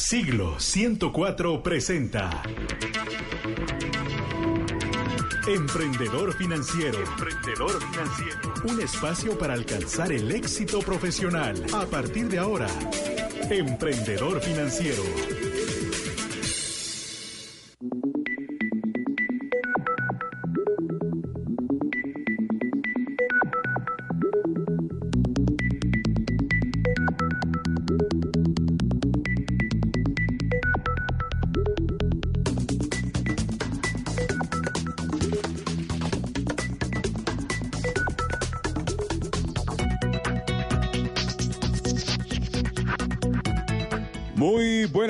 Siglo 104 presenta Emprendedor Financiero. Emprendedor Financiero. Un espacio para alcanzar el éxito profesional. A partir de ahora, Emprendedor Financiero.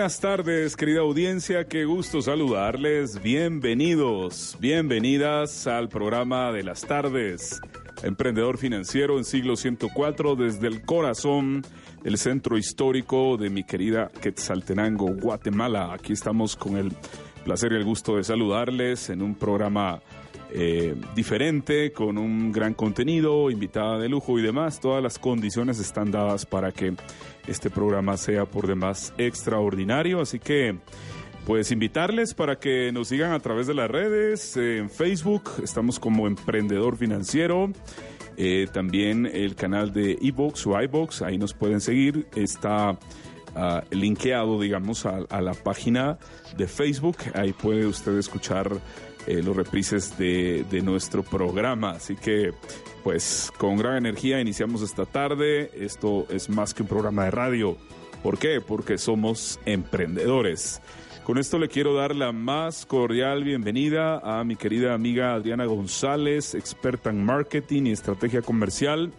Buenas tardes, querida audiencia, qué gusto saludarles. Bienvenidos, bienvenidas al programa de las tardes. Emprendedor financiero en siglo 104 desde el corazón del centro histórico de mi querida Quetzaltenango, Guatemala. Aquí estamos con el placer y el gusto de saludarles en un programa eh, diferente, con un gran contenido, invitada de lujo y demás. Todas las condiciones están dadas para que este programa sea por demás extraordinario. Así que, pues invitarles para que nos sigan a través de las redes, eh, en Facebook, estamos como Emprendedor Financiero. Eh, también el canal de iBox o iBox, ahí nos pueden seguir. Está uh, linkeado, digamos, a, a, la página de Facebook. Ahí puede usted escuchar eh, los reprises de, de, nuestro programa. Así que, pues, con gran energía iniciamos esta tarde. Esto es más que un programa de radio. ¿Por qué? Porque somos emprendedores. Con esto le quiero dar la más cordial bienvenida a mi querida amiga Adriana González, experta en marketing y estrategia comercial.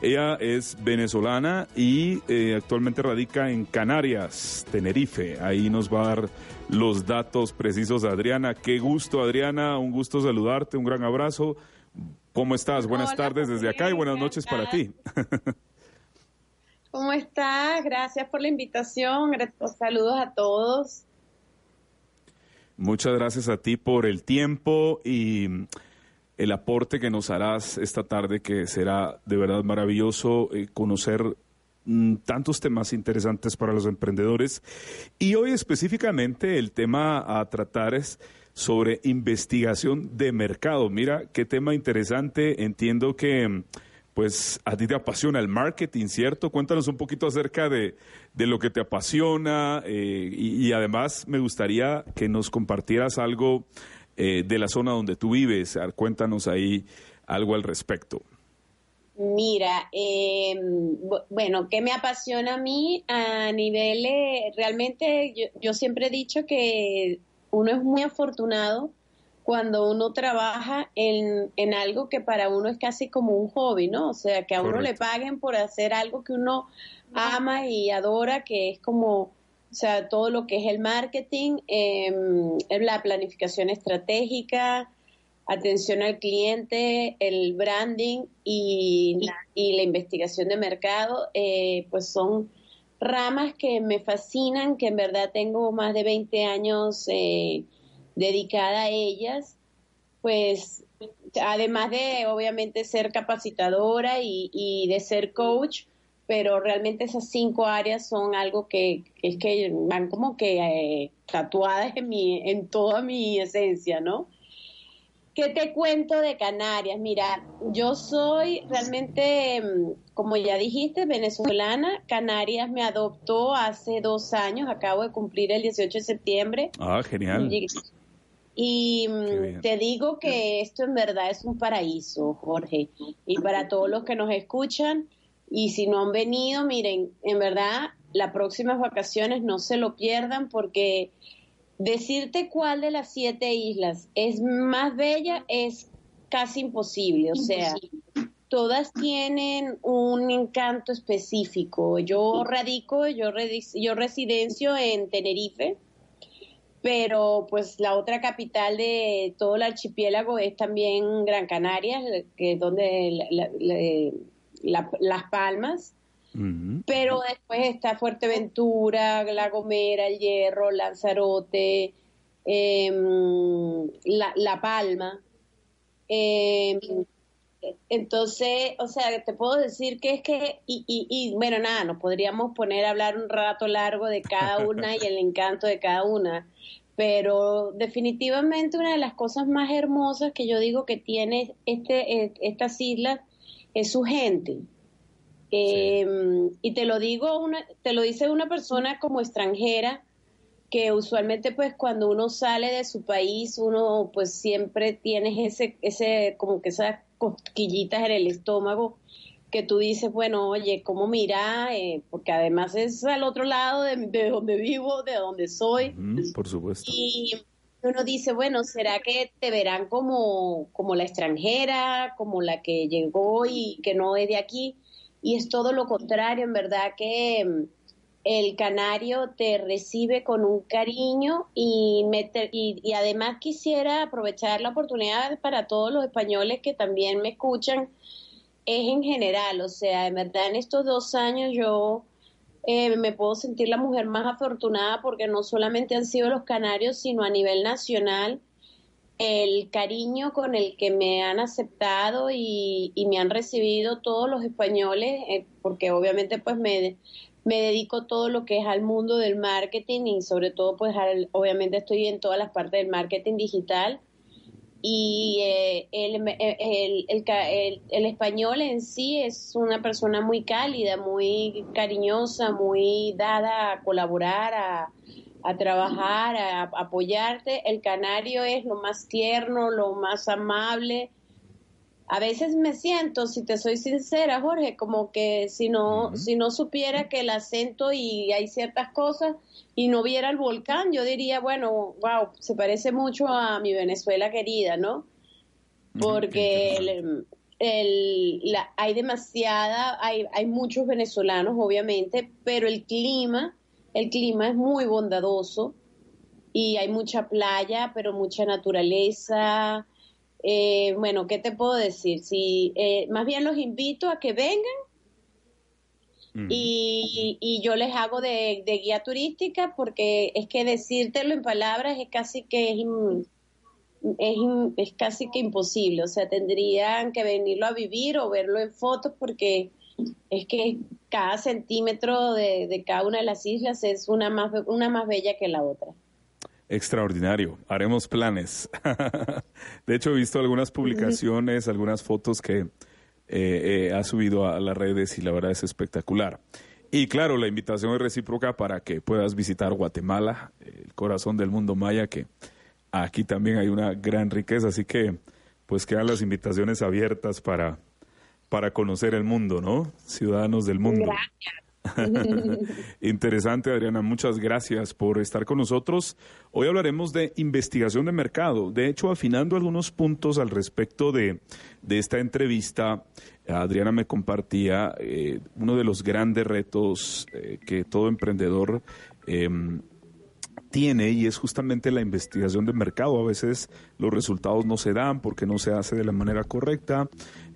Ella es venezolana y eh, actualmente radica en Canarias, Tenerife. Ahí nos va a dar los datos precisos Adriana. Qué gusto Adriana, un gusto saludarte, un gran abrazo. ¿Cómo estás? Buenas Hola, tardes desde acá y buenas ¿cómo noches para ti. ¿Cómo estás? Gracias por la invitación. Saludos a todos. Muchas gracias a ti por el tiempo y el aporte que nos harás esta tarde, que será de verdad maravilloso eh, conocer tantos temas interesantes para los emprendedores. Y hoy específicamente el tema a tratar es sobre investigación de mercado. Mira, qué tema interesante. Entiendo que mm, pues a ti te apasiona el marketing, ¿cierto? Cuéntanos un poquito acerca de, de lo que te apasiona eh, y, además me gustaría que nos compartieras algo eh, de la zona donde tú vives. Cuéntanos ahí algo al respecto. Mira, eh, bu- bueno, ¿qué me apasiona a mí a nivel, eh, realmente yo, yo siempre he dicho que uno es muy afortunado cuando uno trabaja en, en algo que para uno es casi como un hobby, ¿no? O sea, que a uno le paguen por hacer algo que uno ama y adora, que es como, o sea, todo lo que es el marketing, eh, la planificación estratégica, atención al cliente, el branding y, la investigación de mercado, eh, pues son ramas que me fascinan, que en verdad tengo más de 20 años eh, dedicada a ellas, pues además de obviamente ser capacitadora y, de ser coach, pero realmente esas cinco áreas son algo que, que es que van como que eh, tatuadas en mi, en toda mi esencia, ¿no? ¿Qué te cuento de Canarias? Mira, yo soy realmente, mm, como ya dijiste, venezolana. Canarias me adoptó hace dos años, acabo de cumplir el 18 de septiembre. Ah, genial. Y, y, mm, te digo que esto en verdad es un paraíso, Jorge. Y para todos los que nos escuchan, y si no han venido, miren, en verdad, las próximas vacaciones no se lo pierdan porque decirte cuál de las siete islas es más bella es casi imposible. O sea, todas tienen un encanto específico. Yo radico, yo, yo residencio en Tenerife, pero pues la otra capital de todo el archipiélago es también Gran Canaria, que es donde la- la- la- Las Palmas. Pero después está Fuerteventura, La Gomera, El Hierro, Lanzarote, em, la, La Palma. em, entonces, o sea, te puedo decir que es que, y, y, y bueno, nada, nos podríamos poner a hablar un rato largo de cada una y el encanto de cada una, pero definitivamente una de las cosas más hermosas que yo digo que tiene este, eh, estas islas es su gente. Em, y te lo digo, una, te lo dice una persona como extranjera, que usualmente pues cuando uno sale de su país, uno pues siempre tiene ese, ese, como que esas cosquillitas en el estómago que tú dices, bueno, oye, ¿cómo mira? Eh, porque además es al otro lado de, donde vivo, de donde soy. por supuesto. Y uno dice, bueno, ¿será que te verán como, como la extranjera, como la que llegó y que no es de aquí? Y es todo lo contrario, en verdad que mm, el canario te recibe con un cariño y, y, y, además quisiera aprovechar la oportunidad para todos los españoles que también me escuchan, es en general, o sea, en verdad en estos dos años yo eh, me puedo sentir la mujer más afortunada porque no solamente han sido los canarios, sino a nivel nacional el cariño con el que me han aceptado y, me han recibido todos los españoles, eh, porque obviamente pues me, me dedico todo lo que es al mundo del marketing y sobre todo pues obviamente estoy en todas las partes del marketing digital. Y eh, el, el, el, el, español en sí es una persona muy cálida, muy cariñosa, muy dada a colaborar, a, a trabajar, a, apoyarte. El canario es lo más tierno, lo más amable. A veces me siento, si te soy sincera, Jorge, como que si no, si no supiera que el acento y hay ciertas cosas y no viera el volcán, yo diría, bueno, wow, se parece mucho a mi Venezuela querida, ¿no? Porque el, la, hay demasiada, hay, hay muchos venezolanos, obviamente, pero el clima el clima es muy bondadoso y hay mucha playa, pero mucha naturaleza. Eh, bueno, ¿qué te puedo decir? Si, eh, más bien los invito a que vengan y, yo les hago de, guía turística porque es que decírtelo en palabras es casi que es, es, es, casi que imposible. O sea, tendrían que venirlo a vivir o verlo en fotos porque es que cada centímetro de, cada una de las islas es una más, una más bella que la otra. Extraordinario, haremos planes. de hecho, he visto algunas publicaciones, algunas fotos que eh, eh, ha subido a las redes y la verdad es espectacular. Y claro, la invitación es recíproca para que puedas visitar Guatemala, el corazón del mundo maya, que aquí también hay una gran riqueza, así que pues quedan las invitaciones abiertas para para conocer el mundo, ¿no? Ciudadanos del mundo. Interesante, Adriana. Muchas gracias por estar con nosotros. Hoy hablaremos de investigación de mercado. De hecho, afinando algunos puntos al respecto de, esta entrevista, Adriana me compartía eh, uno de los grandes retos eh, que todo emprendedor em, tiene y es justamente la investigación de mercado. A veces los resultados no se dan porque no se hace de la manera correcta.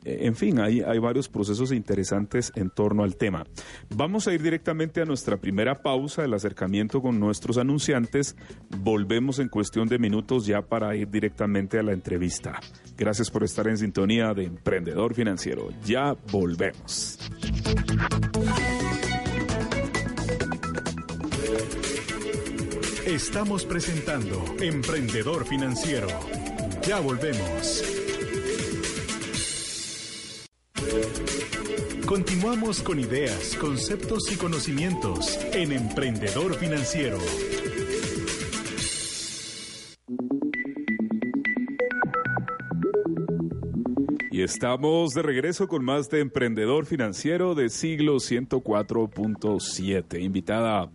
En fin, hay, hay varios procesos interesantes en torno al tema. Vamos a ir directamente a nuestra primera pausa, el acercamiento con nuestros anunciantes. Volvemos en cuestión de minutos ya para ir directamente a la entrevista. Gracias por estar en sintonía de Emprendedor Financiero. Ya volvemos. Estamos presentando Emprendedor Financiero. Ya volvemos. Continuamos con ideas, conceptos y conocimientos en Emprendedor Financiero. Y estamos de regreso con más de Emprendedor Financiero de siglo 104.7. Invitada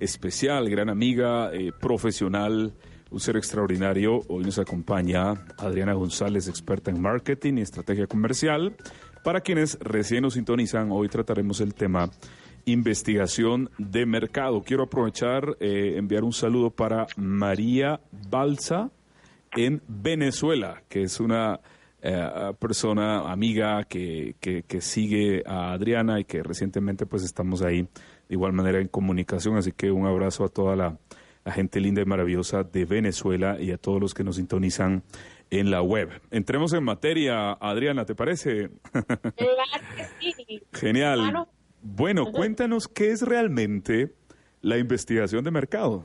especial, gran amiga, eh, profesional, un ser extraordinario. Hoy nos acompaña Adriana González, experta en marketing y estrategia comercial. Para quienes recién nos sintonizan, hoy trataremos el tema investigación de mercado. Quiero aprovechar, eh, enviar un saludo para María Balsa en Venezuela, que es una eh, persona amiga que, sigue a Adriana y que recientemente pues estamos ahí de igual manera en comunicación. Así que un abrazo a toda la, gente linda y maravillosa de Venezuela y a todos los que nos sintonizan en la web. Entremos en materia, Adriana, ¿te parece? Claro que sí. Genial. Bueno, cuéntanos qué es realmente la investigación de mercado.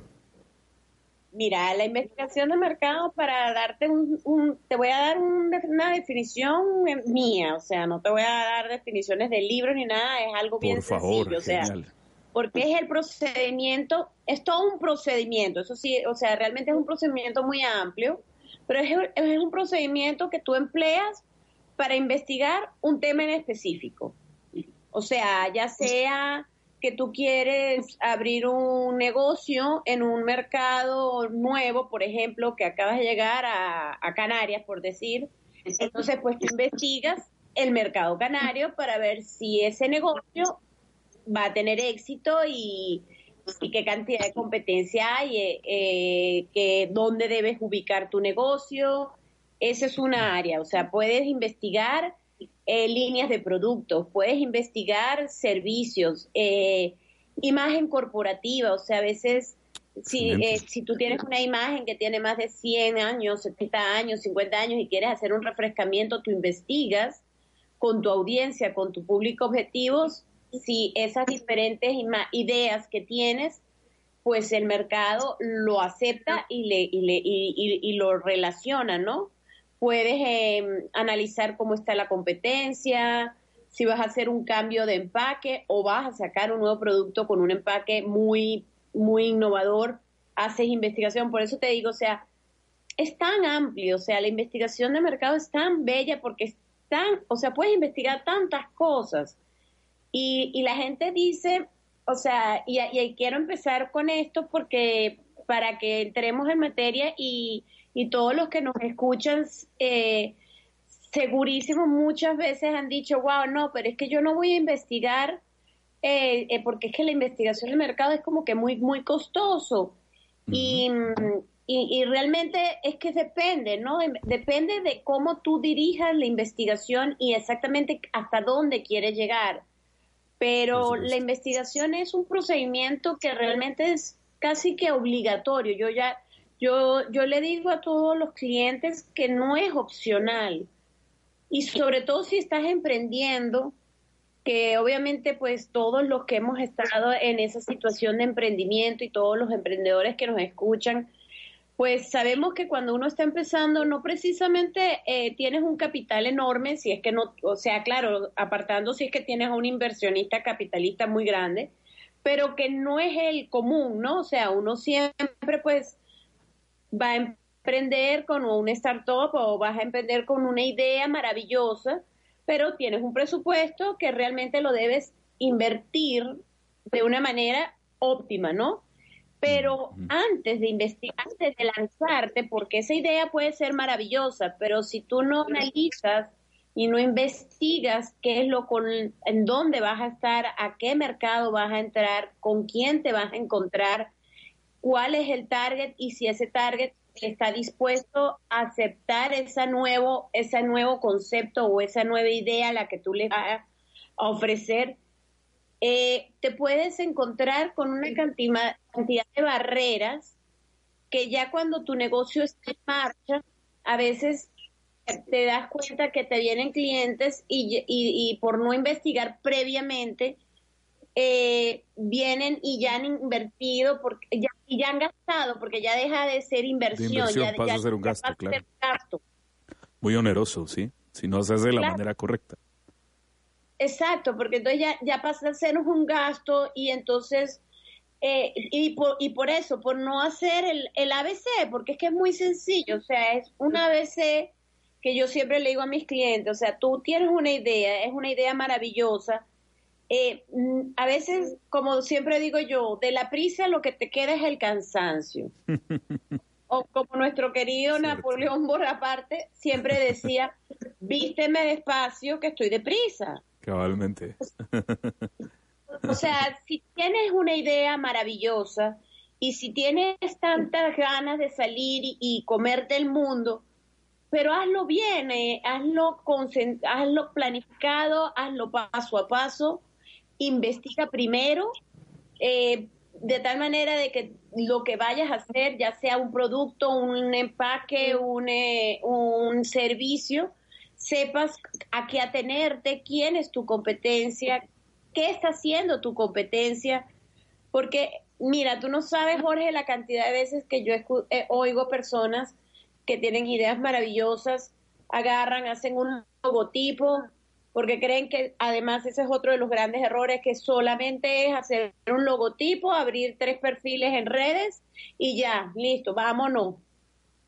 Mira, la investigación de mercado para darte un, te voy a dar una definición mía, o sea, no te voy a dar definiciones de libros ni nada, es algo bien Por favor, sencillo, o sea, genial. porque es el procedimiento, es todo un procedimiento, eso sí, o sea, realmente es un procedimiento muy amplio, pero es, un procedimiento que tú empleas para investigar un tema en específico. O sea, ya sea que tú quieres abrir un negocio en un mercado nuevo, por ejemplo, que acabas de llegar a, Canarias, por decir, entonces pues investigas el mercado canario para ver si ese negocio va a tener éxito y, y qué cantidad de competencia hay, eh, eh, que dónde debes ubicar tu negocio. Esa es una área, o sea, puedes investigar eh, líneas de productos, puedes investigar servicios, eh, imagen corporativa, o sea, a veces si, eh, si tú tienes una imagen que tiene más de 100 años, 70 años, 50 años y quieres hacer un refrescamiento, tú investigas con tu audiencia, con tu público objetivos, si esas diferentes ideas que tienes, pues el mercado lo acepta y, le, y, le, y, y, y lo relaciona, ¿no? puedes eh, analizar cómo está la competencia, si vas a hacer un cambio de empaque o vas a sacar un nuevo producto con un empaque muy, muy innovador, haces investigación. Por eso te digo, o sea, es tan amplio, o sea, la investigación de mercado es tan bella porque es tan, o sea, puedes investigar tantas cosas. Y, y la gente dice, o sea, y, y quiero empezar con esto porque para que entremos en materia y y todos los que nos escuchan, eh, segurísimo muchas veces han dicho, wow, no, pero es que yo no voy a investigar, eh, eh, porque es que la investigación de mercado es como que muy, muy costoso. y, y, y, realmente es que depende, ¿no? Depende de cómo tú dirijas la investigación y exactamente hasta dónde quieres llegar. Pero la investigación es un procedimiento que realmente es casi que obligatorio. Yo ya, yo, yo le digo a todos los clientes que no es opcional. Y sobre todo si estás emprendiendo, que obviamente pues todos los que hemos estado en esa situación de emprendimiento y todos los emprendedores que nos escuchan, pues sabemos que cuando uno está empezando no precisamente eh, tienes un capital enorme, si es que no, o sea, claro, apartando si es que tienes a un inversionista capitalista muy grande, pero que no es el común, ¿no? O sea, uno siempre pues va a emprender con un startup o vas a emprender con una idea maravillosa, pero tienes un presupuesto que realmente lo debes invertir de una manera óptima, ¿no? Pero antes de investigar, antes de lanzarte, porque esa idea puede ser maravillosa, pero si tú no analizas y no investigas qué es lo con, en dónde vas a estar, a qué mercado vas a entrar, con quién te vas a encontrar, cuál es el target y si ese target está dispuesto a aceptar ese nuevo, ese nuevo concepto o esa nueva idea a la que tú le vas a ofrecer, eh, te puedes encontrar con una cantidad, cantidad de barreras que ya cuando tu negocio está en marcha, a veces te das cuenta que te vienen clientes y, y, y por no investigar previamente, eh, vienen y ya han invertido porque ya, y ya han gastado porque ya deja de ser inversión, de inversión ya, pasa ya, a ser un gasto, claro. ser gasto. Muy oneroso, sí, si no se hace de la Claro. manera correcta. Exacto, porque entonces ya, ya pasa a ser un gasto y entonces, eh, y, por, y por eso, por no hacer el, el ABC, porque es que es muy sencillo, o sea, es un ABC que yo siempre le digo a mis clientes, o sea, tú tienes una idea, es una idea maravillosa, eh, mm, a veces, como siempre digo yo, de la prisa lo que te queda es el cansancio. O como nuestro querido Cierto. Napoleón Bonaparte siempre decía, vísteme despacio que estoy deprisa. Cabalmente. O sea, si tienes una idea maravillosa y si tienes tantas ganas de salir y, comerte el mundo, pero hazlo bien, eh, hazlo, hazlo planificado, hazlo paso a paso, investiga primero, eh, de tal manera de que lo que vayas a hacer, ya sea un producto, un empaque, un, eh, un servicio, sepas a qué atenerte, quién es tu competencia, qué está haciendo tu competencia, porque mira, tú no sabes, Jorge, la cantidad de veces que yo eh, oigo personas que tienen ideas maravillosas, agarran, hacen un logotipo, porque creen que además ese es otro de los grandes errores, que solamente es hacer un logotipo, abrir tres perfiles en redes y ya, listo, vámonos.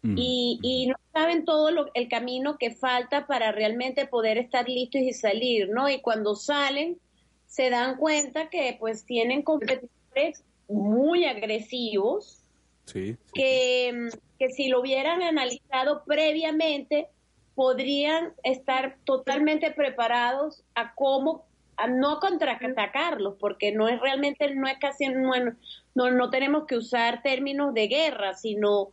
Mm. Y, y no saben todo lo, el camino que falta para realmente poder estar listos y salir, ¿no? Y cuando salen, se dan cuenta que pues tienen competidores muy agresivos, Que, que si lo hubieran analizado previamente, podrían estar totalmente preparados a cómo a no contraatacarlos, porque no es realmente, no es casi, no, no, tenemos que usar términos de guerra, sino,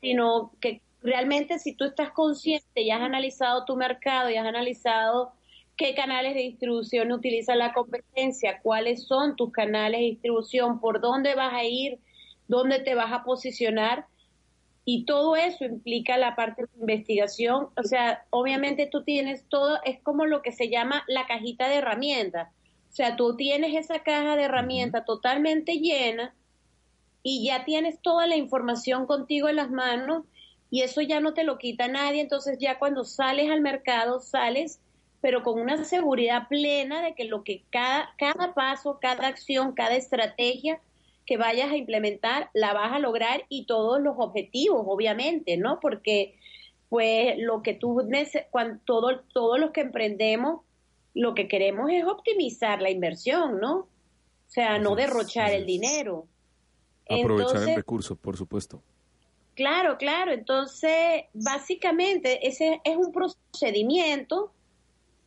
sino que realmente si tú estás consciente y has analizado tu mercado y has analizado qué canales de distribución utiliza la competencia, cuáles son tus canales de distribución, por dónde vas a ir, dónde te vas a posicionar, y todo eso implica la parte de investigación. O sea, obviamente tú tienes todo, es como lo que se llama la cajita de herramientas. O sea, tú tienes esa caja de herramientas totalmente llena y ya tienes toda la información contigo en las manos y eso ya no te lo quita nadie. Entonces ya cuando sales al mercado, sales pero con una seguridad plena de que lo que cada, cada paso, cada acción, cada estrategia que vayas a implementar la vas a lograr y todos los objetivos, obviamente, ¿no? Porque pues lo que tú, cuando todo, todos los que emprendemos, lo que queremos es optimizar la inversión, ¿no? O sea, no derrochar el dinero. Aprovechar el recurso, por supuesto. Claro, claro. Entonces, básicamente, ese es un procedimiento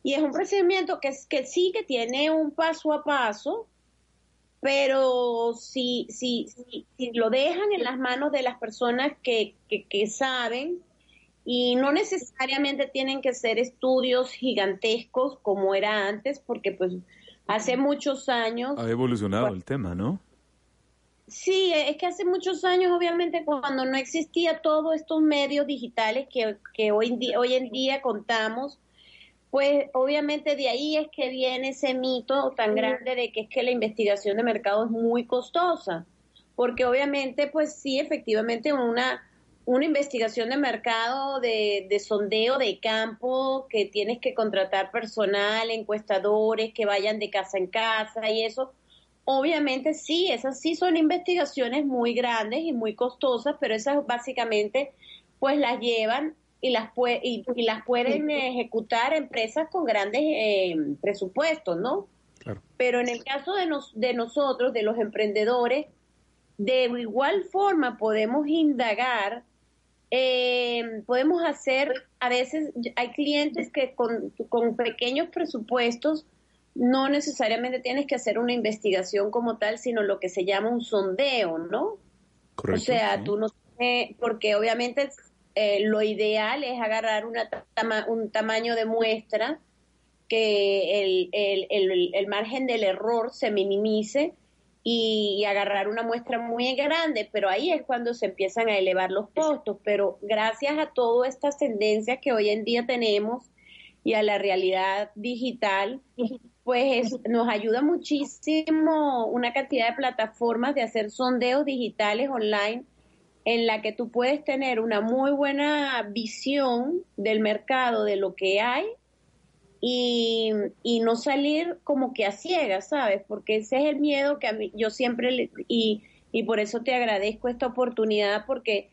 y es un procedimiento que, es, que sí que tiene un paso a paso, pero si, si, si, lo dejan en las manos de las personas que, que, saben, y no necesariamente tienen que ser estudios gigantescos como era antes, porque pues hace muchos años... Ha evolucionado el tema, ¿no? Sí, es que hace muchos años, obviamente, cuando no existía todos estos medios digitales que, que hoy, hoy en día contamos, pues obviamente de ahí es que viene ese mito tan grande de que es que la investigación de mercado es muy costosa, porque obviamente pues sí, efectivamente una, una investigación de mercado de, de sondeo de campo, que tienes que contratar personal, encuestadores que vayan de casa en casa y eso, obviamente sí, esas sí son investigaciones muy grandes y muy costosas, pero esas básicamente pues las llevan y las, y, las pueden ejecutar empresas con grandes eh, presupuestos, ¿no? Pero en el caso de, nos, de nosotros, de los emprendedores, de igual forma podemos indagar, eh, podemos hacer, a veces hay clientes que con, con pequeños presupuestos no necesariamente tienes que hacer una investigación como tal, sino lo que se llama un sondeo, ¿no? Correcto, o sea, tú no porque obviamente eh, lo ideal es agarrar una un tamaño de muestra que el, el, el, margen del error se minimice y, agarrar una muestra muy grande, pero ahí es cuando se empiezan a elevar los costos. Pero gracias a todas estas tendencias que hoy en día tenemos y a la realidad digital, pues nos ayuda muchísimo una cantidad de plataformas de hacer sondeos digitales online en la que tú puedes tener una muy buena visión del mercado, de lo que hay, y, no salir como que a ciegas, ¿sabes? Porque ese es el miedo que a mí, yo siempre, y, y por eso te agradezco esta oportunidad, porque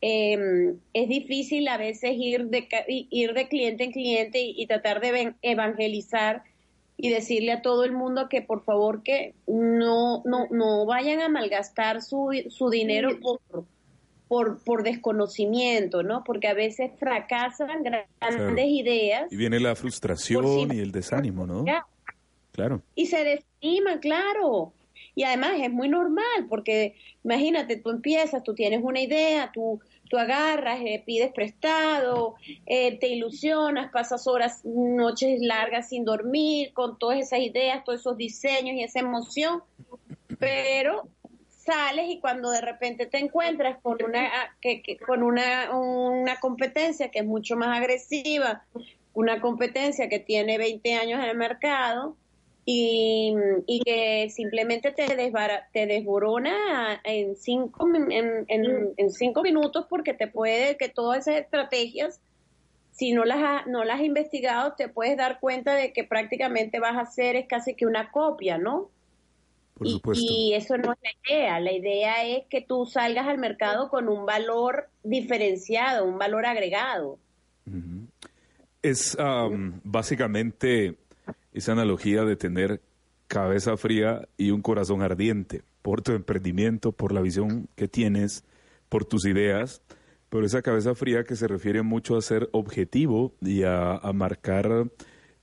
em, es difícil a veces ir de, ir de cliente en cliente y, tratar de evangelizar y decirle a todo el mundo que por favor que no, no, no vayan a malgastar su, su dinero por por, por desconocimiento, ¿no? Porque a veces fracasan grandes ideas. Y viene la frustración y el desánimo, ¿no? Claro. Y se desestima, claro. Y además es muy normal, porque imagínate, tú empiezas, tú tienes una idea, tú, tú agarras, eh, pides prestado, eh, te ilusionas, pasas horas, noches largas sin dormir, con todas esas ideas, todos esos diseños y esa emoción, pero sales y cuando de repente te encuentras con una que, con una, una competencia que es mucho más agresiva, una competencia que tiene 20 años en el mercado y, y que simplemente te, desbara, te desborona en cinco, en, en, en cinco minutos porque te puede que todas esas estrategias si no las, no las has investigado, te puedes dar cuenta de que prácticamente vas a hacer es casi que una copia, ¿no? Por supuesto. Y, eso no es la idea. La idea es que tú salgas al mercado con un valor diferenciado, un valor agregado. Es básicamente esa analogía de tener cabeza fría y un corazón ardiente por tu emprendimiento, por la visión que tienes, por tus ideas pero esa cabeza fría que se refiere mucho a ser objetivo y a, marcar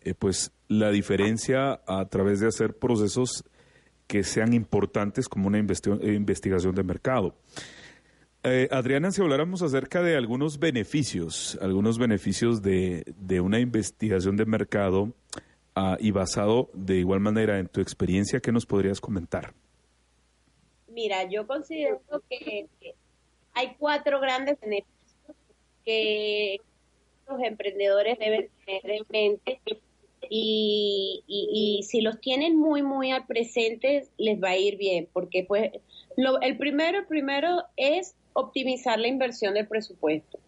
eh, pues la diferencia a través de hacer procesos que sean importantes como una investigación de mercado. Eh, Adriana, si habláramos acerca de algunos beneficios, algunos beneficios de, una investigación de mercado ah, y basado de igual manera en tu experiencia, ¿qué nos podrías comentar? Mira, yo considero que hay cuatro grandes beneficios que los emprendedores deben tener en mente y, y, si los tienen muy, muy al presente, les va a ir bien, porque pues lo, el primero, primero es optimizar la inversión del presupuesto.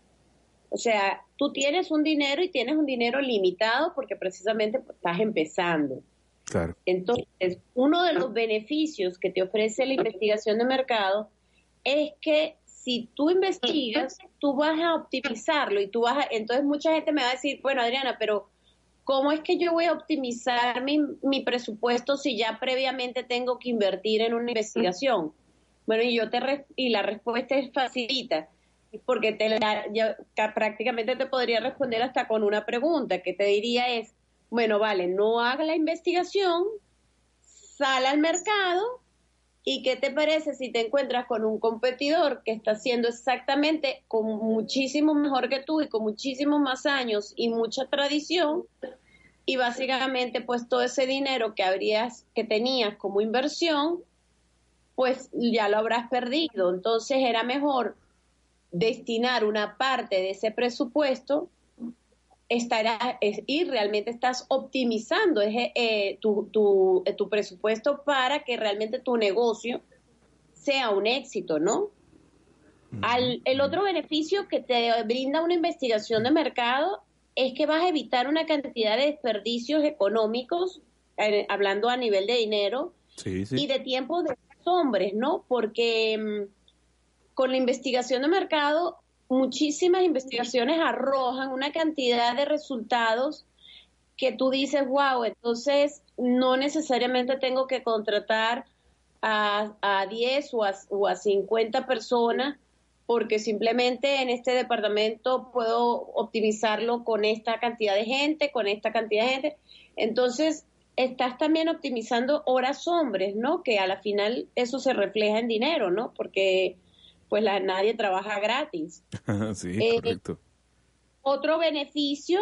O sea, tú tienes un dinero y tienes un dinero limitado porque precisamente estás empezando. Claro. Entonces, uno de los beneficios que te ofrece la investigación de mercado es que si tú investigas, tú vas a optimizarlo y tú vas a, entonces mucha gente me va a decir, bueno, Adriana, pero ¿cómo es que yo voy a optimizar mi, mi presupuesto si ya previamente tengo que invertir en una investigación? Bueno, y yo te y la respuesta es facilita, porque te prácticamente te podría responder hasta con una pregunta que te diría es, bueno, vale, no haga la investigación, sal al mercado ¿Y qué te parece si te encuentras con un competidor que está haciendo exactamente con muchísimo mejor que tú y con muchísimos más años y mucha tradición? Y básicamente, pues todo ese dinero que habrías, que tenías como inversión, pues ya lo habrás perdido. Entonces era mejor destinar una parte de ese presupuesto estará, y realmente estás optimizando eh, tu, tu, eh, tu, presupuesto para que realmente tu negocio sea un éxito, ¿no? Al, el otro beneficio que te brinda una investigación de mercado es que vas a evitar una cantidad de desperdicios económicos, eh, hablando a nivel de dinero, y de tiempo de hombres, ¿no? Porque mm, con la investigación de mercado muchísimas investigaciones arrojan una cantidad de resultados que tú dices, wow, entonces no necesariamente tengo que contratar a, a 10 o a, o a 50 personas porque simplemente en este departamento puedo optimizarlo con esta cantidad de gente, con esta cantidad de gente. Entonces, estás también optimizando horas hombres, ¿no? Que a la final eso se refleja en dinero, ¿no? Porque pues la, nadie trabaja gratis. sí, eh, correcto. Otro beneficio,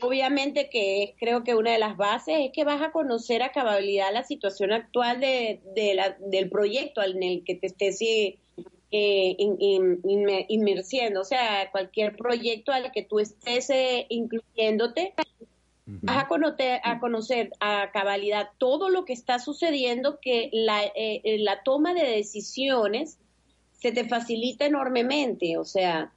obviamente que creo que una de las bases es que vas a conocer a cabalidad la situación actual de, la, del proyecto en el que te estés eh, inmersiendo, o sea, cualquier proyecto al que tú estés eh, incluyéndote, vas a conocer, a conocer a cabalidad todo lo que está sucediendo, que la, eh, la toma de decisiones se te facilita enormemente. O sea,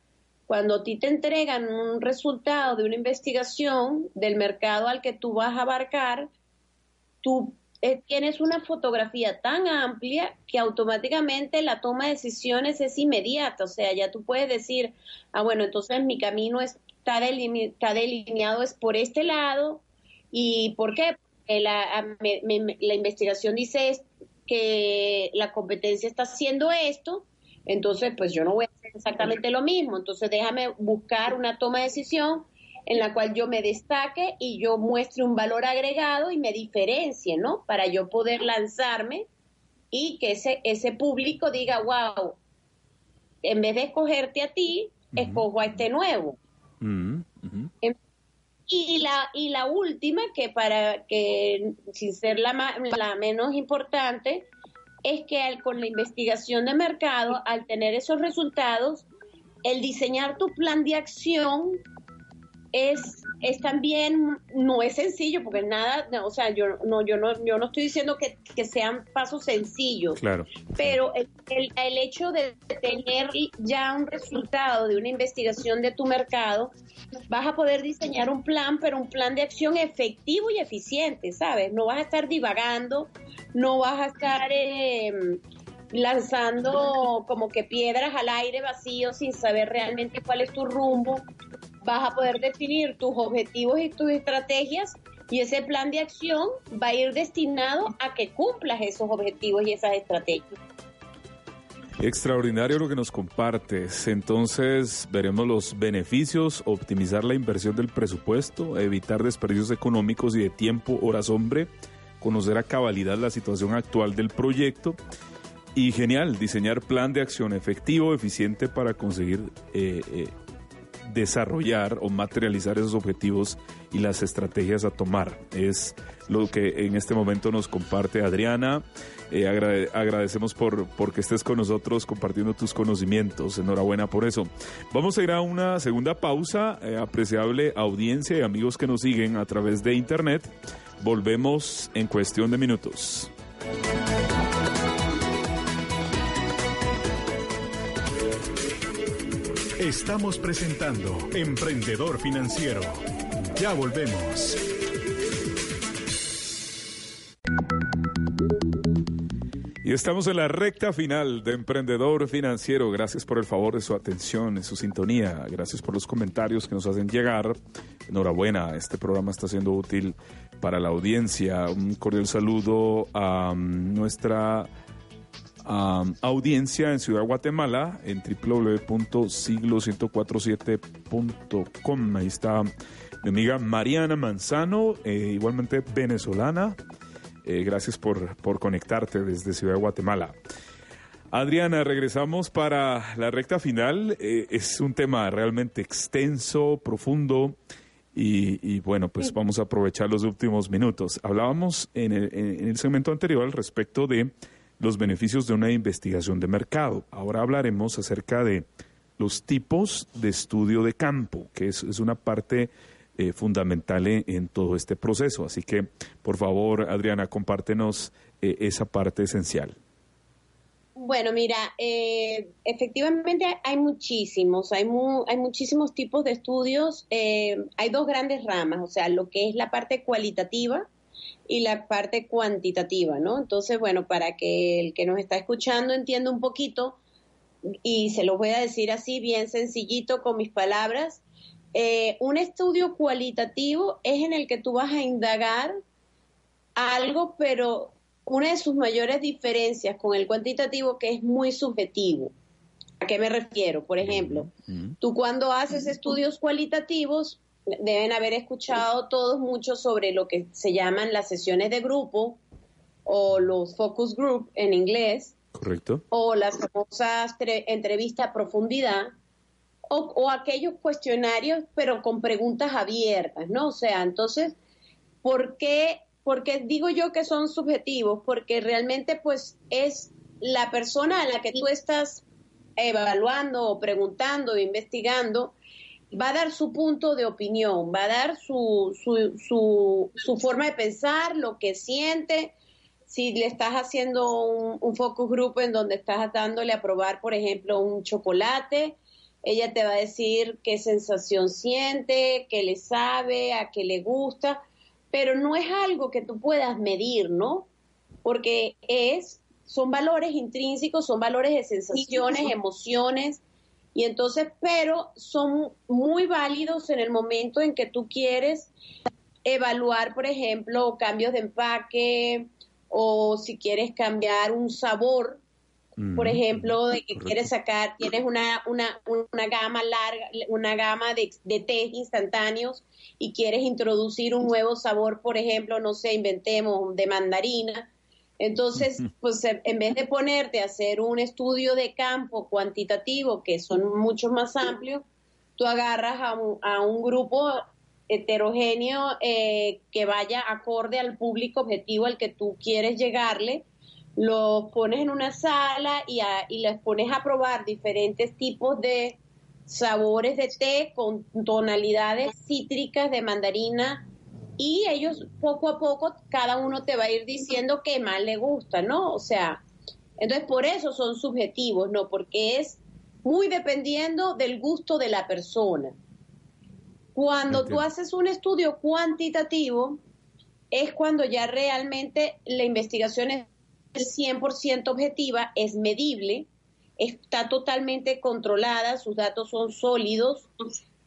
cuando a ti te entregan un resultado de una investigación del mercado al que tú vas a abarcar, tú eh, tienes una fotografía tan amplia que automáticamente la toma de decisiones es inmediata. O sea, ya tú puedes decir, ah, bueno, entonces mi camino está, está delineado es por este lado. ¿Y por qué? Porque la, la investigación dice que la competencia está haciendo esto entonces, pues yo no voy a hacer exactamente lo mismo. Entonces, déjame buscar una toma de decisión en la cual yo me destaque y yo muestre un valor agregado y me diferencie, ¿no? Para yo poder lanzarme y que ese, ese público diga, wow, en vez de escogerte a ti, escojo a este nuevo. Em, y la, y la última, que para que, sin ser la, la menos importante, es que con la investigación de mercado, al tener esos resultados, el diseñar tu plan de acción es, es también, no es sencillo, porque nada, o sea, yo no, yo no, yo no estoy diciendo que, sean pasos sencillos, claro. pero el, el, hecho de tener ya un resultado de una investigación de tu mercado, vas a poder diseñar un plan, pero un plan de acción efectivo y eficiente, ¿sabes? No vas a estar divagando, no vas a estar eh, lanzando como que piedras al aire vacío sin saber realmente cuál es tu rumbo. Vas a poder definir tus objetivos y tus estrategias y ese plan de acción va a ir destinado a que cumplas esos objetivos y esas estrategias. Extraordinario lo que nos compartes. Entonces veremos los beneficios, optimizar la inversión del presupuesto, evitar desperdicios económicos y de tiempo, horas hombre, conocer a cabalidad la situación actual del proyecto y genial, diseñar plan de acción efectivo, eficiente para conseguir eh, eh, desarrollar o materializar esos objetivos y las estrategias a tomar. Es lo que en este momento nos comparte Adriana. Eh, agradecemos por, que estés con nosotros compartiendo tus conocimientos. Enhorabuena por eso. Vamos a ir a una segunda pausa. apreciable audiencia y amigos que nos siguen a través de internet. Volvemos en cuestión de minutos. Estamos presentando Emprendedor Financiero. Ya volvemos. Y estamos en la recta final de Emprendedor Financiero. Gracias por el favor de su atención, de su sintonía. Gracias por los comentarios que nos hacen llegar. Enhorabuena, este programa está siendo útil para la audiencia. Un cordial saludo a mm, audiencia en Ciudad Guatemala en www.siglo1047.com. Ahí está mi amiga Mariana Manzano, eh, igualmente venezolana. Eh, gracias por, por conectarte desde Ciudad Guatemala. Adriana, regresamos para la recta final. Eh, es un tema realmente extenso, profundo. Y, bueno, pues vamos a aprovechar los últimos minutos. Hablábamos en el, en el segmento anterior al respecto de los beneficios de una investigación de mercado. Ahora hablaremos acerca de los tipos de estudio de campo, que es, una parte eh, fundamental en, todo este proceso. Así que, por favor, Adriana, compártenos eh, esa parte esencial. Bueno, mira, eh, efectivamente hay muchísimos, hay, hay muchísimos tipos de estudios. hay dos grandes ramas, o sea, lo que es la parte cualitativa, y la parte cuantitativa, ¿no? Entonces, bueno, para que el que nos está escuchando entienda un poquito, y se lo voy a decir así, bien sencillito con mis palabras, eh, un estudio cualitativo es en el que tú vas a indagar algo, pero una de sus mayores diferencias con el cuantitativo que es muy subjetivo. ¿A qué me refiero? Por ejemplo, tú cuando haces estudios cualitativos, deben haber escuchado todos mucho sobre lo que se llaman las sesiones de grupo o los focus group en inglés. Correcto. O las famosas entrevistas a profundidad. O, aquellos cuestionarios, pero con preguntas abiertas, ¿no? O sea, entonces, ¿por qué, porque digo yo que son subjetivos? Porque realmente, pues, es la persona a la que tú estás evaluando o preguntando o investigando, va a dar su punto de opinión, va a dar su, su, su, su forma de pensar, lo que siente. Si le estás haciendo un, focus group en donde estás dándole a probar, por ejemplo, un chocolate, ella te va a decir qué sensación siente, qué le sabe, a qué le gusta, pero no es algo que tú puedas medir, ¿no? Porque es, son valores intrínsecos, son valores de sensaciones, emociones, y entonces, pero son muy válidos en el momento en que tú quieres evaluar, por ejemplo, cambios de empaque o si quieres cambiar un sabor, por ejemplo, de que quieres sacar, tienes una, una, una gama larga, una gama de, de té instantáneos y quieres introducir un nuevo sabor, por ejemplo, no sé, inventemos de mandarina, entonces, pues en vez de ponerte a hacer un estudio de campo cuantitativo, que son mucho más amplios, tú agarras a un, a un grupo heterogéneo eh, que vaya acorde al público objetivo al que tú quieres llegarle, los pones en una sala y, y les pones a probar diferentes tipos de sabores de té con tonalidades cítricas de mandarina y ellos poco a poco cada uno te va a ir diciendo qué más le gusta, ¿no? O sea, entonces por eso son subjetivos, ¿no? Porque es muy dependiendo del gusto de la persona. Cuando tú haces un estudio cuantitativo, es cuando ya realmente la investigación es 100% objetiva, es medible, está totalmente controlada, sus datos son sólidos,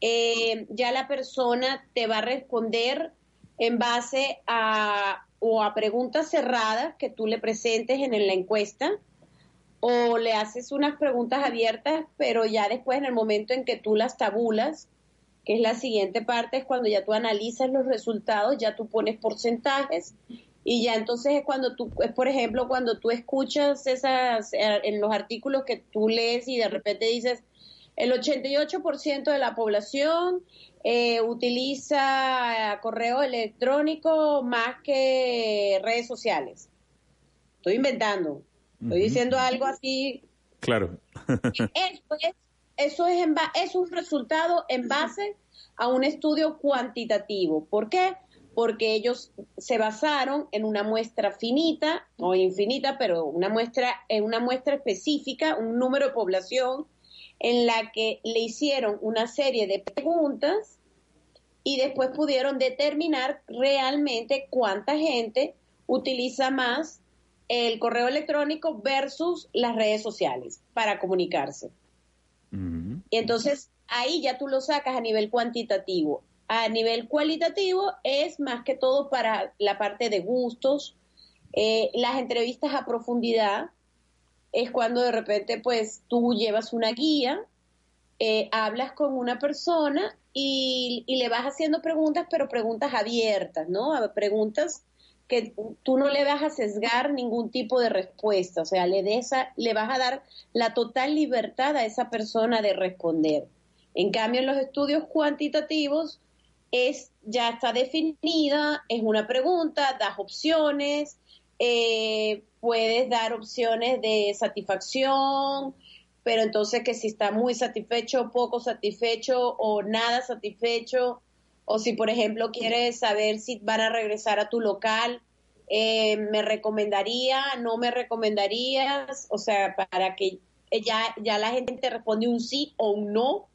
eh, ya la persona te va a responder en base a o a preguntas cerradas que tú le presentes en la encuesta o le haces unas preguntas abiertas, pero ya después en el momento en que tú las tabulas, que es la siguiente parte, es cuando ya tú analizas los resultados, ya tú pones porcentajes y ya entonces es cuando tú, es por ejemplo, cuando tú escuchas esas, eh, en los artículos que tú lees y de repente dices, el 88% de la población eh, utiliza correo electrónico más que redes sociales. Estoy inventando, estoy diciendo algo así. Claro. eso es, eso es, es un resultado en base a un estudio cuantitativo. ¿Por qué? Porque ellos se basaron en una muestra finita o infinita, pero una muestra en una muestra específica, un número de población en la que le hicieron una serie de preguntas y después pudieron determinar realmente cuánta gente utiliza más el correo electrónico versus las redes sociales para comunicarse. Y entonces ahí ya tú lo sacas a nivel cuantitativo. A nivel cualitativo es más que todo para la parte de gustos, eh, las entrevistas a profundidad, es cuando de repente pues tú llevas una guía, eh, hablas con una persona y, le vas haciendo preguntas, pero preguntas abiertas, ¿no? Preguntas que tú no le vas a sesgar ningún tipo de respuesta, o sea, le, le vas a dar la total libertad a esa persona de responder. En cambio, en los estudios cuantitativos es ya está definida, es una pregunta, das opciones, eh, puedes dar opciones de satisfacción, pero entonces que si está muy satisfecho, poco satisfecho o nada satisfecho, o si por ejemplo quieres saber si van a regresar a tu local, eh, me recomendaría, no me recomendarías, o sea, para que ya, ya la gente te responde un sí o un no,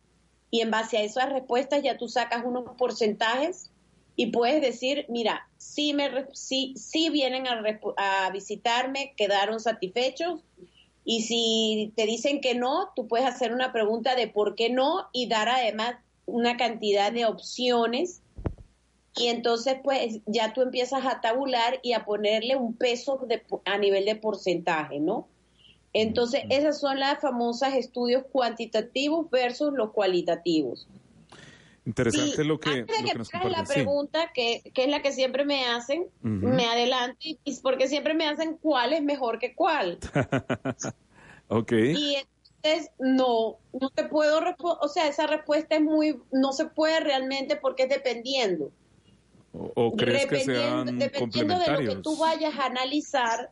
y en base a esas respuestas ya tú sacas unos porcentajes y puedes decir, mira, si, me, si, si vienen a, a visitarme, quedaron satisfechos. Y si te dicen que no, tú puedes hacer una pregunta de por qué no y dar además una cantidad de opciones. Y entonces, pues ya tú empiezas a tabular y a ponerle un peso a nivel de porcentaje, ¿no? Entonces, esas son las famosas estudios cuantitativos versus los cualitativos. Interesante lo que, antes de que, nos la pregunta, que, es la que siempre me hacen, me adelanto, y, porque siempre me hacen cuál es mejor que cuál. ok. Y entonces, no, no te puedo o sea, esa respuesta es muy, no se puede realmente porque es dependiendo. ¿O, crees que sean Dependiendo de lo que tú vayas a analizar,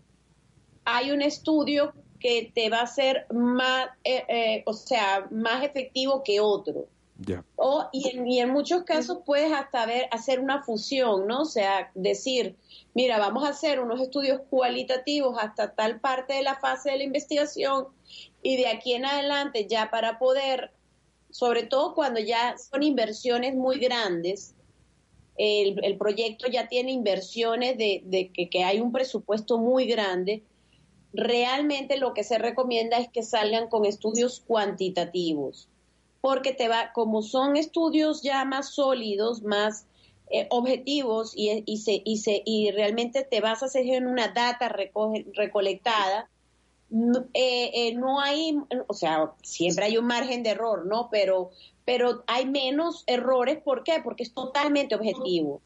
hay un estudio que te va a ser más, eh, eh, o sea, más efectivo que otro. O, y, en, y en muchos casos puedes hasta ver, hacer una fusión, ¿no? O sea, decir, mira, vamos a hacer unos estudios cualitativos hasta tal parte de la fase de la investigación y de aquí en adelante ya para poder, sobre todo cuando ya son inversiones muy grandes, el, proyecto ya tiene inversiones de, que hay un presupuesto muy grande, realmente lo que se recomienda es que salgan con estudios cuantitativos porque te va, como son estudios ya más sólidos, más eh, objetivos y, y, se, y, se, y realmente te vas a hacer en una data recolectada, eh, eh, no hay, o sea, siempre hay un margen de error, ¿no? Pero, pero hay menos errores, ¿por qué? Porque es totalmente objetivo.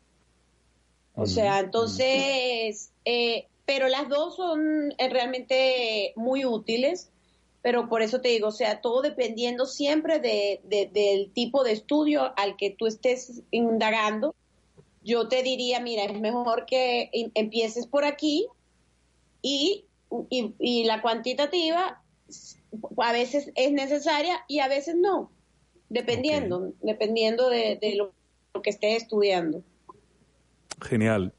O sea, entonces, pero las dos son realmente muy útiles pero por eso te digo, o sea, todo dependiendo siempre de, del tipo de estudio al que tú estés indagando. Yo te diría, mira, es mejor que em, empieces por aquí y y, la cuantitativa a veces es necesaria y a veces no, dependiendo, dependiendo de, lo, que estés estudiando. Genial.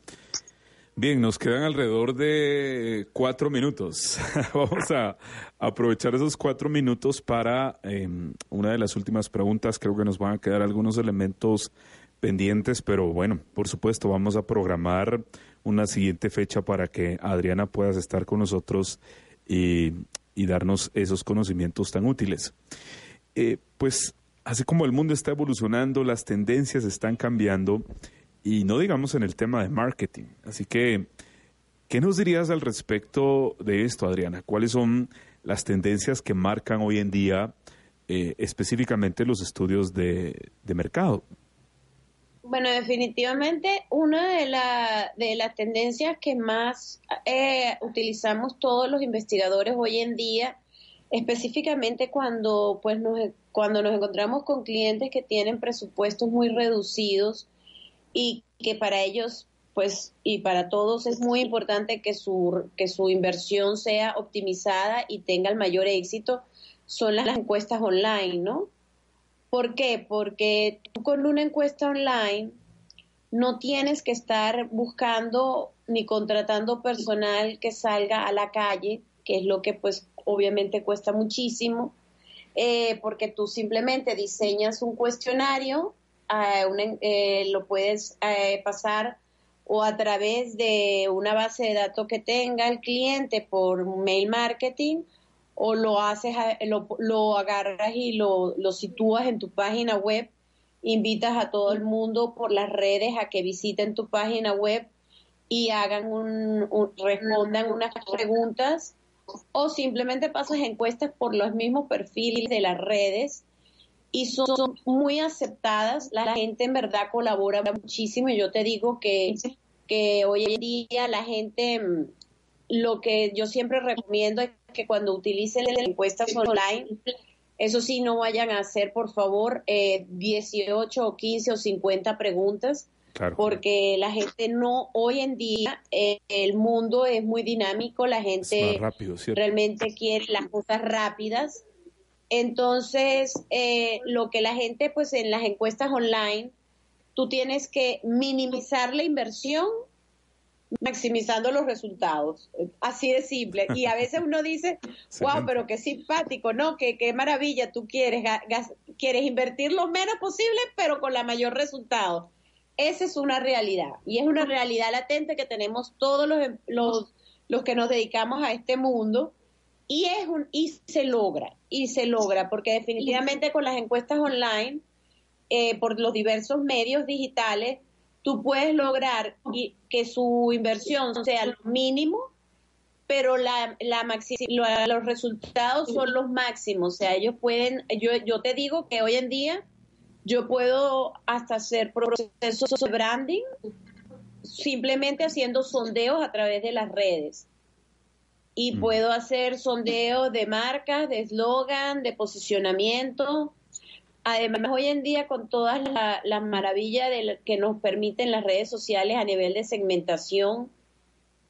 Bien, nos quedan alrededor de cuatro minutos. Vamos a aprovechar esos cuatro minutos para em, una de las últimas preguntas. Creo que nos van a quedar algunos elementos pendientes, pero bueno, por supuesto, vamos a programar una siguiente fecha para que Adriana puedas estar con nosotros y, darnos esos conocimientos tan útiles. Eh, pues así como el mundo está evolucionando, las tendencias están cambiando y no digamos en el tema de marketing. Así que, ¿qué nos dirías al respecto de esto, Adriana? ¿Cuáles son las tendencias que marcan hoy en día eh, específicamente los estudios de mercado? Bueno, definitivamente una de, de las tendencias que más eh, utilizamos todos los investigadores hoy en día, específicamente cuando, pues, nos, cuando nos encontramos con clientes que tienen presupuestos muy reducidos y que para ellos pues y para todos es muy importante que su, que su inversión sea optimizada y tenga el mayor éxito, son las encuestas online, ¿no? ¿Por qué? Porque tú con una encuesta online no tienes que estar buscando ni contratando personal que salga a la calle, que es lo que pues obviamente cuesta muchísimo, eh, porque tú simplemente diseñas un cuestionario, eh, eh, lo puedes pasar o a través de una base de datos que tenga el cliente por mail marketing o lo haces, lo, lo agarras y lo, lo sitúas en tu página web, invitas a todo el mundo por las redes a que visiten tu página web y hagan un, respondan unas preguntas o simplemente pasas encuestas por los mismos perfiles de las redes y son muy aceptadas. La gente en verdad colabora muchísimo y yo te digo que, que hoy en día la gente, mm, lo que yo siempre recomiendo es que cuando utilicen las encuestas online, eso sí, no vayan a hacer, por favor, eh, 18 o 15 o 50 preguntas, porque la gente no, hoy en día, eh, el mundo es muy dinámico, la gente realmente quiere las cosas rápidas. Entonces, eh, lo que la gente, pues en las encuestas online, tú tienes que minimizar la inversión maximizando los resultados. Así de simple. Y a veces uno dice, wow, pero qué simpático, ¿no? Qué, qué maravilla, tú quieres, quieres invertir lo menos posible, pero con la mayor resultado. Esa es una realidad. Y es una realidad latente que tenemos todos los, los, los que nos dedicamos a este mundo. Y, es un, y se logra, y se logra, porque definitivamente con las encuestas online, eh, por los diversos medios digitales, tú puedes lograr que su inversión sea lo mínimo, pero la, la los resultados son los máximos. O sea, ellos pueden, yo, yo te digo que hoy en día yo puedo hasta hacer procesos de branding simplemente haciendo sondeos a través de las redes. Y mm. puedo hacer sondeos de marcas, de eslogan, de posicionamiento, Además, hoy en día con todas las maravillas que nos permiten las redes sociales a nivel de segmentación,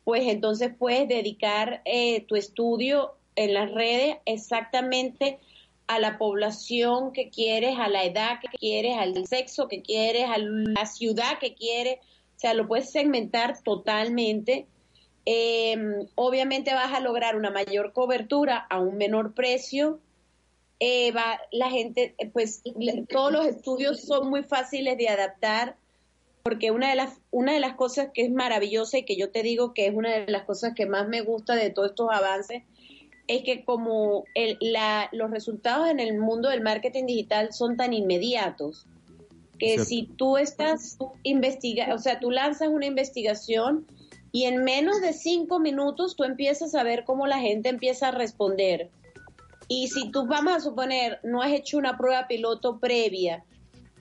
pues entonces puedes dedicar eh, tu estudio en las redes exactamente a la población que quieres, a la edad que quieres, al sexo que quieres, a la ciudad que quieres. O sea, lo puedes segmentar totalmente. Em, obviamente vas a lograr una mayor cobertura a un menor precio. Eh, va, la gente, eh, pues todos los estudios son muy fáciles de adaptar porque una de las una de las cosas que es maravillosa y que yo te digo que es una de las cosas que más me gusta de todos estos avances es que como el, la, los resultados en el mundo del marketing digital son tan inmediatos que si tú estás investiga, o sea, tú lanzas una investigación y en menos de cinco minutos tú empiezas a ver cómo la gente empieza a responder y si tú, vamos a suponer, no has hecho una prueba piloto previa,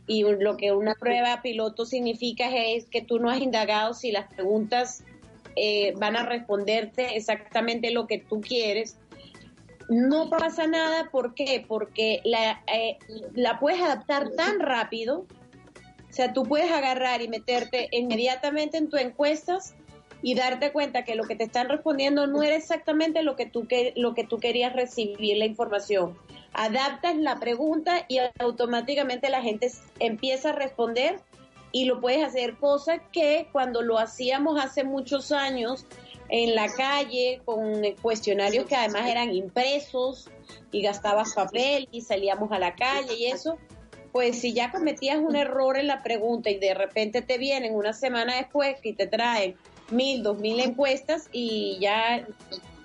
y lo que una prueba piloto significa es que tú no has indagado si las preguntas eh, van a responderte exactamente lo que tú quieres, no pasa nada. ¿Por qué? Porque la, eh, la puedes adaptar tan rápido. O sea, tú puedes agarrar y meterte inmediatamente en tus encuestas y darte cuenta que lo que te están respondiendo no era exactamente lo que tú, que, lo que tú querías recibir la información. Adaptas la pregunta y automáticamente la gente empieza a responder y lo puedes hacer, cosa que cuando lo hacíamos hace muchos años en la calle con cuestionarios que además eran impresos y gastabas papel y salíamos a la calle y eso, pues si ya cometías un error en la pregunta y de repente te vienen una semana después y te traen mil, dos mil encuestas y ya,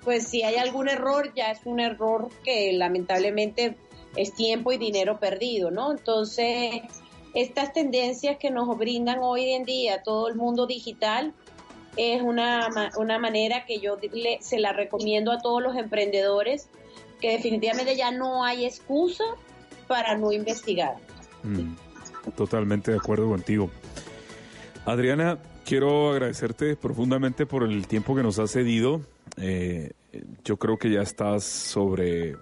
pues si hay algún error, ya es un error que lamentablemente es tiempo y dinero perdido, ¿no? Entonces, estas tendencias que nos brindan hoy en día todo el mundo digital es una, una manera que yo se la recomiendo a todos los emprendedores, que definitivamente ya no hay excusa para no investigar. Mm, totalmente de acuerdo contigo. Adriana, quiero agradecerte profundamente por el tiempo que nos has cedido. Eh, yo creo que ya estás sobre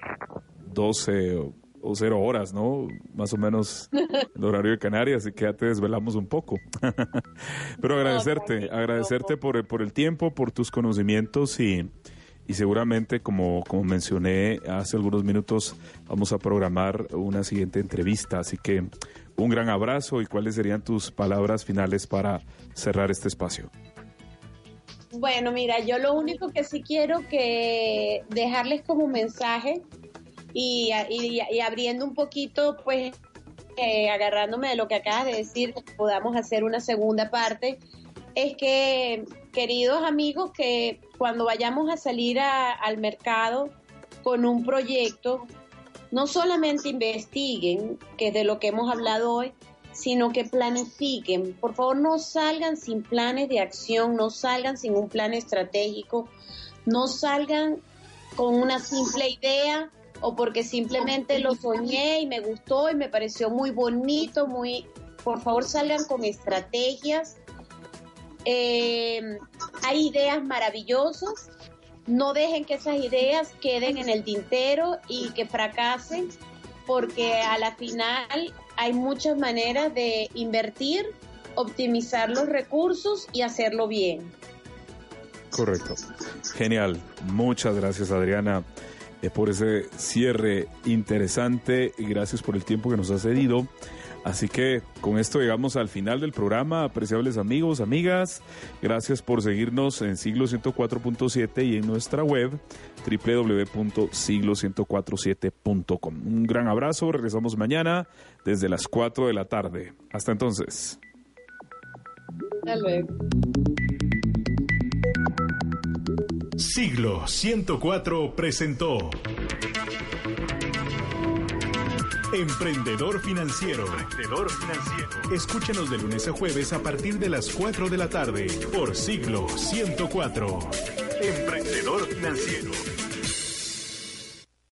12 o, 0 horas, ¿no? Más o menos el horario de Canarias, así que ya te desvelamos un poco. Pero agradecerte, agradecerte por, por el tiempo, por tus conocimientos y, y seguramente, como, como mencioné hace algunos minutos, vamos a programar una siguiente entrevista. Así que un gran abrazo y cuáles serían tus palabras finales para cerrar este espacio. Bueno, mira, yo lo único que sí quiero que dejarles como mensaje y, y, abriendo un poquito, pues eh, agarrándome de lo que acabas de decir, podamos hacer una segunda parte, es que, queridos amigos, que cuando vayamos a salir al mercado con un proyecto, no solamente investiguen, que es de lo que hemos hablado hoy, sino que planifiquen. Por favor, no salgan sin planes de acción, no salgan sin un plan estratégico, no salgan con una simple idea o porque simplemente lo soñé y me gustó y me pareció muy bonito, muy... Por favor, salgan con estrategias. Eh, hay ideas maravillosas, no dejen que esas ideas queden en el tintero y que fracasen, porque a la final hay muchas maneras de invertir, optimizar los recursos y hacerlo bien. Correcto. Genial. Muchas gracias Adriana eh, por ese cierre interesante gracias por el tiempo que nos ha cedido. Así que con esto llegamos al final del programa, apreciables amigos, amigas. Gracias por seguirnos en siglo 104.7 y en nuestra web www.siglo1047.com. Un gran abrazo, regresamos mañana desde las 4 de la tarde. Hasta entonces. Hasta luego. Siglo 104 presentó Emprendedor Financiero. Emprendedor Financiero. Escúchanos de lunes a jueves a partir de las 4 de la tarde por Siglo 104. Emprendedor Financiero.